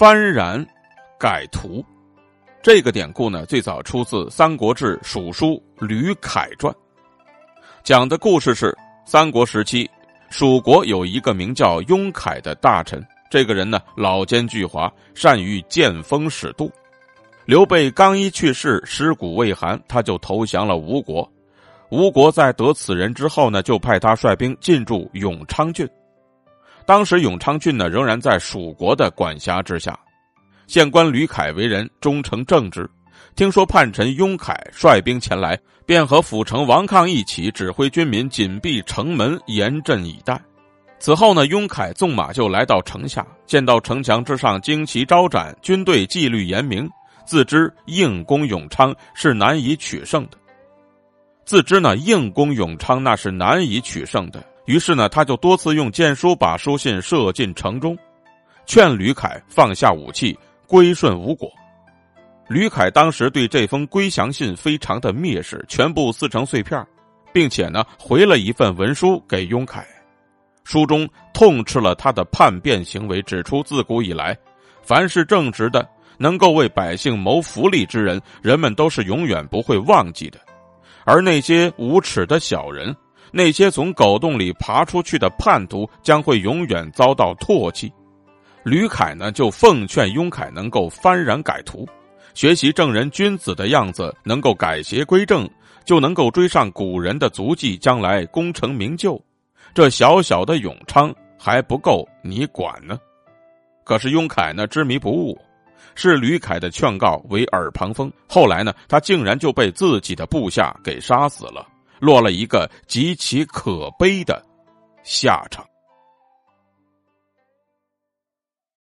幡然改图。这个典故呢，最早出自《三国志·蜀书·吕凯传》，讲的故事是三国时期，蜀国有一个名叫雍凯的大臣。这个人呢，老奸巨猾，善于见风使舵。刘备刚一去世，尸骨未寒，他就投降了吴国。吴国在得此人之后呢，就派他率兵进驻永昌郡。当时永昌郡呢，仍然在蜀国的管辖之下。县官吕凯为人忠诚正直，听说叛臣雍凯率兵前来，便和府城王抗一起指挥军民紧闭城门，严阵以待。此后呢，雍凯纵马就来到城下，见到城墙之上旌旗招展，军队纪律严明，自知硬攻永昌是难以取胜的。自知呢，硬攻永昌那是难以取胜的。于是呢，他就多次用箭书把书信射进城中，劝吕凯放下武器，归顺吴国。吕凯当时对这封归降信非常的蔑视，全部撕成碎片，并且呢，回了一份文书给雍凯。书中痛斥了他的叛变行为，指出自古以来，凡是正直的、能够为百姓谋福利之人，人们都是永远不会忘记的；而那些无耻的小人，那些从狗洞里爬出去的叛徒，将会永远遭到唾弃。吕凯呢，就奉劝雍凯能够幡然改图，学习正人君子的样子，能够改邪归正，就能够追上古人的足迹，将来功成名就。这小小的永昌还不够你管呢，可是雍凯呢执迷不悟，视吕凯的劝告为耳旁风。后来呢，他竟然就被自己的部下给杀死了，落了一个极其可悲的下场。